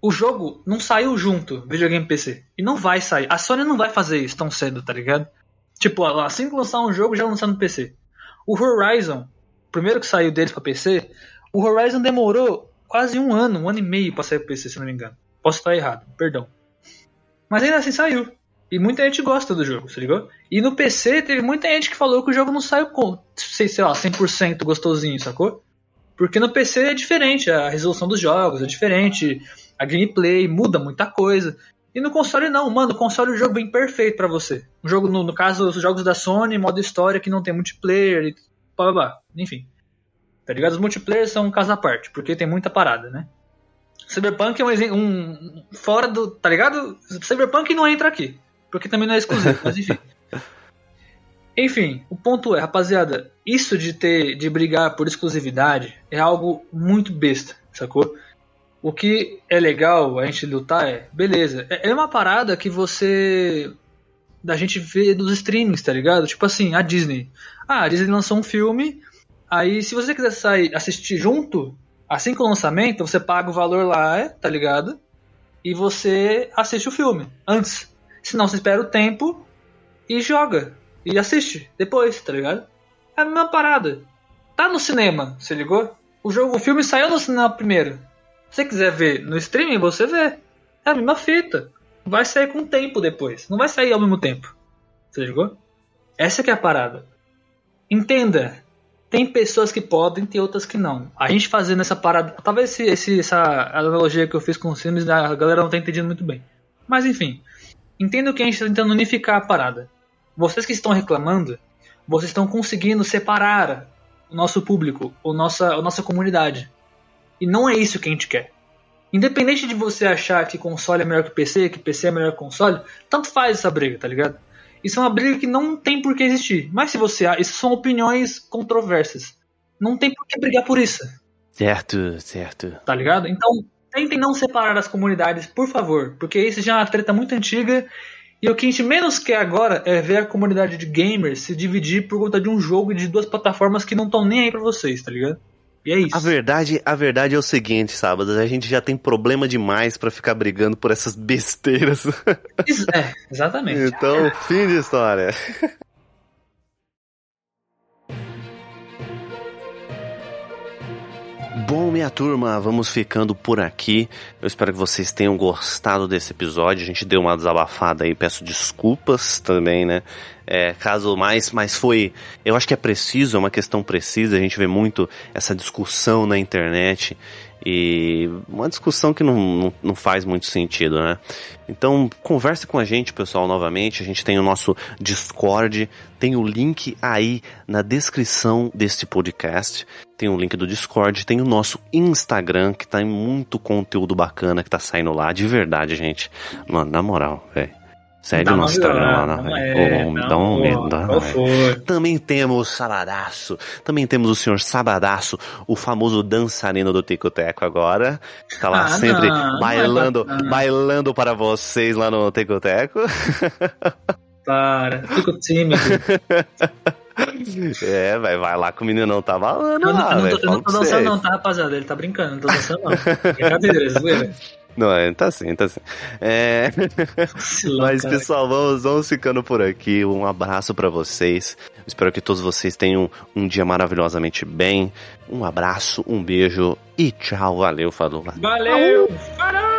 O jogo não saiu junto, videogame PC. E não vai sair. A Sony não vai fazer isso tão cedo, tá ligado? Tipo, assim que lançar um jogo, já lançar no PC. O Horizon, primeiro que saiu deles pra PC, o Horizon demorou quase um ano, um ano e meio pra sair pro PC, se não me engano. Posso estar errado, perdão. Mas ainda assim saiu. E muita gente gosta do jogo, se ligou? E no PC teve muita gente que falou que o jogo não saiu com, sei, sei lá, 100% gostosinho, sacou? Porque no PC é diferente, a resolução dos jogos é diferente, a gameplay muda muita coisa. E no console não, mano, o console é um jogo bem perfeito para você. Um jogo, no, no, caso, os jogos da Sony, modo história que não tem multiplayer e blá blá blá. Enfim. Tá ligado? Os multiplayer são um caso à parte, porque tem muita parada, né? Cyberpunk é um exemplo. Um, fora do. Tá ligado? Cyberpunk não entra aqui. Porque também não é exclusivo, mas enfim. [LAUGHS] Enfim, o ponto é, rapaziada, isso de ter de brigar por exclusividade é algo muito besta, sacou? O que é legal a gente lutar é, beleza, é, é uma parada que você da gente vê dos streamings, tá ligado? Tipo assim, a Disney. Ah, a Disney lançou um filme, aí se você quiser sair assistir junto, Assim que o lançamento, você paga o valor lá, tá ligado? E você assiste o filme antes. Senão você espera o tempo e joga. E assiste depois, tá ligado? É a mesma parada. Tá no cinema, você ligou? O jogo, o filme saiu no cinema primeiro. Se você quiser ver no streaming, você vê. É a mesma fita. Vai sair com tempo depois. Não vai sair ao mesmo tempo. Você ligou? Essa que é a parada. Entenda tem pessoas que podem, tem outras que não. A gente fazendo essa parada. Talvez esse, esse, essa analogia que eu fiz com os filmes, a galera não tá entendendo muito bem. Mas enfim. Entendo que a gente está tentando unificar a parada. Vocês que estão reclamando, vocês estão conseguindo separar o nosso público, o nossa, a nossa comunidade. E não é isso que a gente quer. Independente de você achar que console é melhor que PC, que PC é melhor que console, tanto faz essa briga, tá ligado? Isso é uma briga que não tem por que existir. Mas se você. Isso são opiniões controversas. Não tem por que brigar por isso. Certo, certo. Tá ligado? Então, tentem não separar as comunidades, por favor. Porque isso já é uma treta muito antiga. E o que a gente menos quer agora é ver a comunidade de gamers se dividir por conta de um jogo de duas plataformas que não estão nem aí pra vocês, tá ligado? E é isso. A verdade, a verdade é o seguinte, sábado, a gente já tem problema demais para ficar brigando por essas besteiras. É, exatamente. [LAUGHS] então, fim de história. [LAUGHS] Bom, minha turma, vamos ficando por aqui. Eu espero que vocês tenham gostado desse episódio. A gente deu uma desabafada aí, peço desculpas também, né? É, caso mais, mas foi. Eu acho que é preciso, é uma questão precisa. A gente vê muito essa discussão na internet e uma discussão que não, não, não, faz muito sentido, né? Então, converse com a gente, pessoal, novamente. A gente tem o nosso Discord, tem o link aí na descrição deste podcast. Tem o link do Discord, tem o nosso Instagram, que tá em muito conteúdo bacana que tá saindo lá, de verdade, gente. Mano, na moral, velho. Segue o nosso Instagram lá na não velho. é, Ô, não, Dá um medo, dá, foi? Também temos Sabadaço. Também temos o senhor Sabadaço, o famoso dançarino do Tico Teco agora. Está lá Ah, sempre não, não bailando, é bacana. bailando para vocês lá no Tico Teco. [LAUGHS] Para, fico tímido. [LAUGHS] É, vai, vai lá que o meninão tá balando Eu não, lá, eu não tô, eu não tô pra dançando, vocês. não, tá, rapaziada? Ele tá brincando, não tô dançando, não. Brincadeira, é zoeira. Não, é, tá sim, tá sim. É... Mas, pessoal, vamos, vamos ficando por aqui. Um abraço pra vocês. Espero que todos vocês tenham um dia maravilhosamente bem. Um abraço, um beijo e tchau. Valeu, falou. Valeu! Falou!